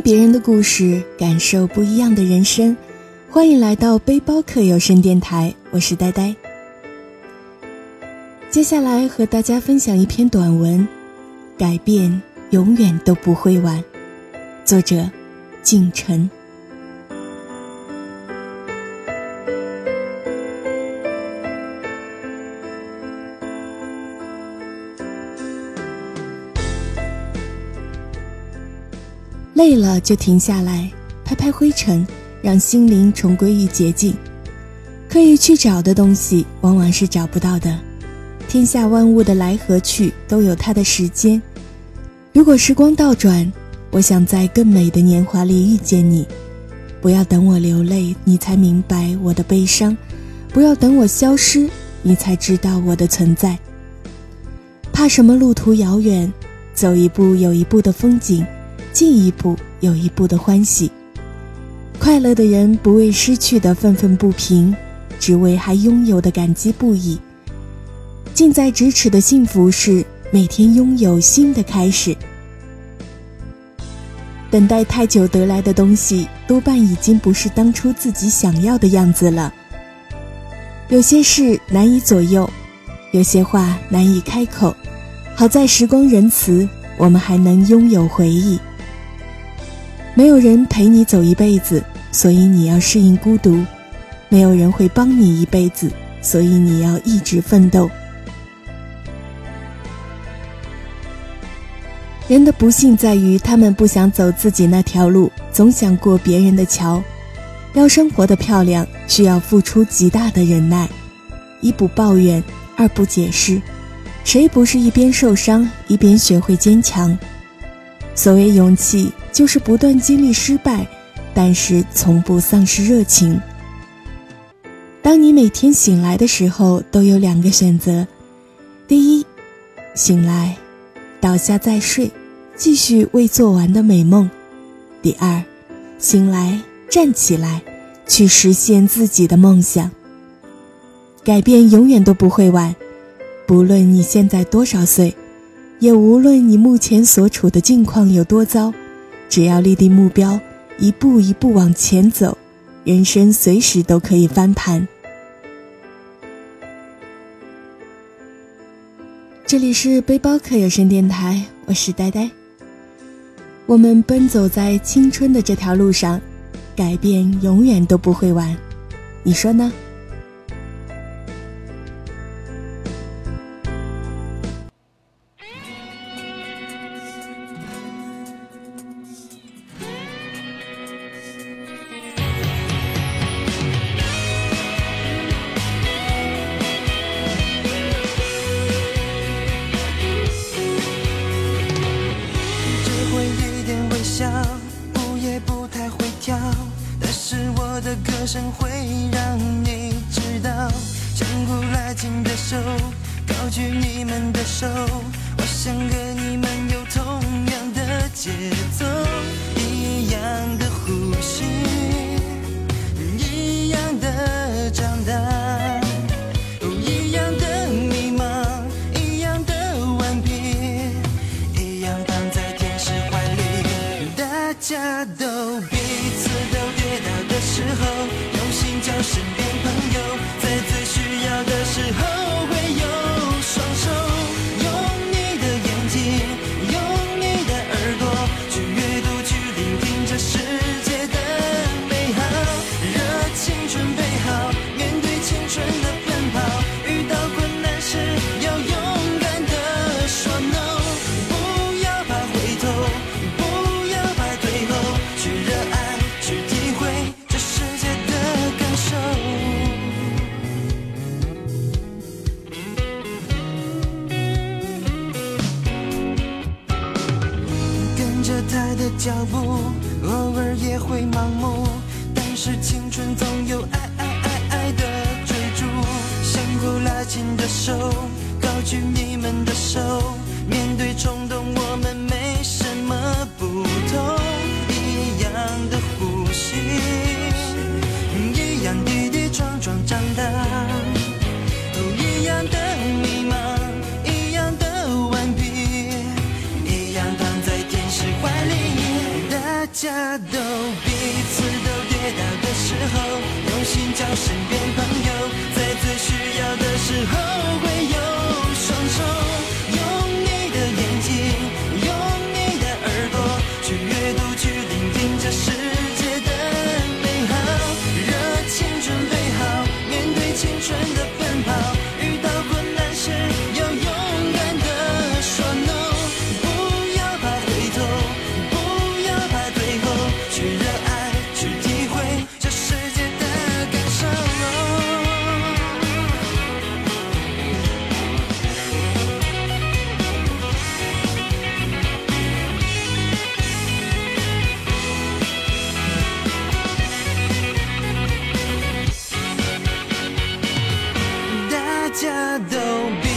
别人的故事，感受不一样的人生。欢迎来到背包客有声电台，我是呆呆。接下来和大家分享一篇短文，《改变永远都不会晚》，作者：敬晨。累了就停下来，拍拍灰尘，让心灵重归于洁净。刻意去找的东西，往往是找不到的。天下万物的来和去都有它的时间。如果时光倒转，我想在更美的年华里遇见你。不要等我流泪，你才明白我的悲伤；不要等我消失，你才知道我的存在。怕什么路途遥远？走一步有一步的风景。进一步有一步的欢喜，快乐的人不为失去的愤愤不平，只为还拥有的感激不已。近在咫尺的幸福是每天拥有新的开始。等待太久得来的东西，多半已经不是当初自己想要的样子了。有些事难以左右，有些话难以开口。好在时光仁慈，我们还能拥有回忆。没有人陪你走一辈子，所以你要适应孤独；没有人会帮你一辈子，所以你要一直奋斗。人的不幸在于，他们不想走自己那条路，总想过别人的桥。要生活的漂亮，需要付出极大的忍耐。一不抱怨，二不解释，谁不是一边受伤一边学会坚强？所谓勇气。就是不断经历失败，但是从不丧失热情。当你每天醒来的时候，都有两个选择：第一，醒来，倒下再睡，继续未做完的美梦；第二，醒来，站起来，去实现自己的梦想。改变永远都不会晚，不论你现在多少岁，也无论你目前所处的境况有多糟。只要立定目标，一步一步往前走，人生随时都可以翻盘。这里是背包客有声电台，我是呆呆。我们奔走在青春的这条路上，改变永远都不会晚，你说呢？声会让你知道，相互拉紧的手，高举你们的手，我想和你们有同样的节奏，是青春总有爱爱爱爱的追逐，相互拉紧的手，高举你们的手，面对冲动我们没什么不同，一样的呼吸，一样跌跌撞撞长大，都一样的迷茫，一样的顽皮，一样躺在天使怀里，大家都。寻找身边朋友在最需要的时候 though.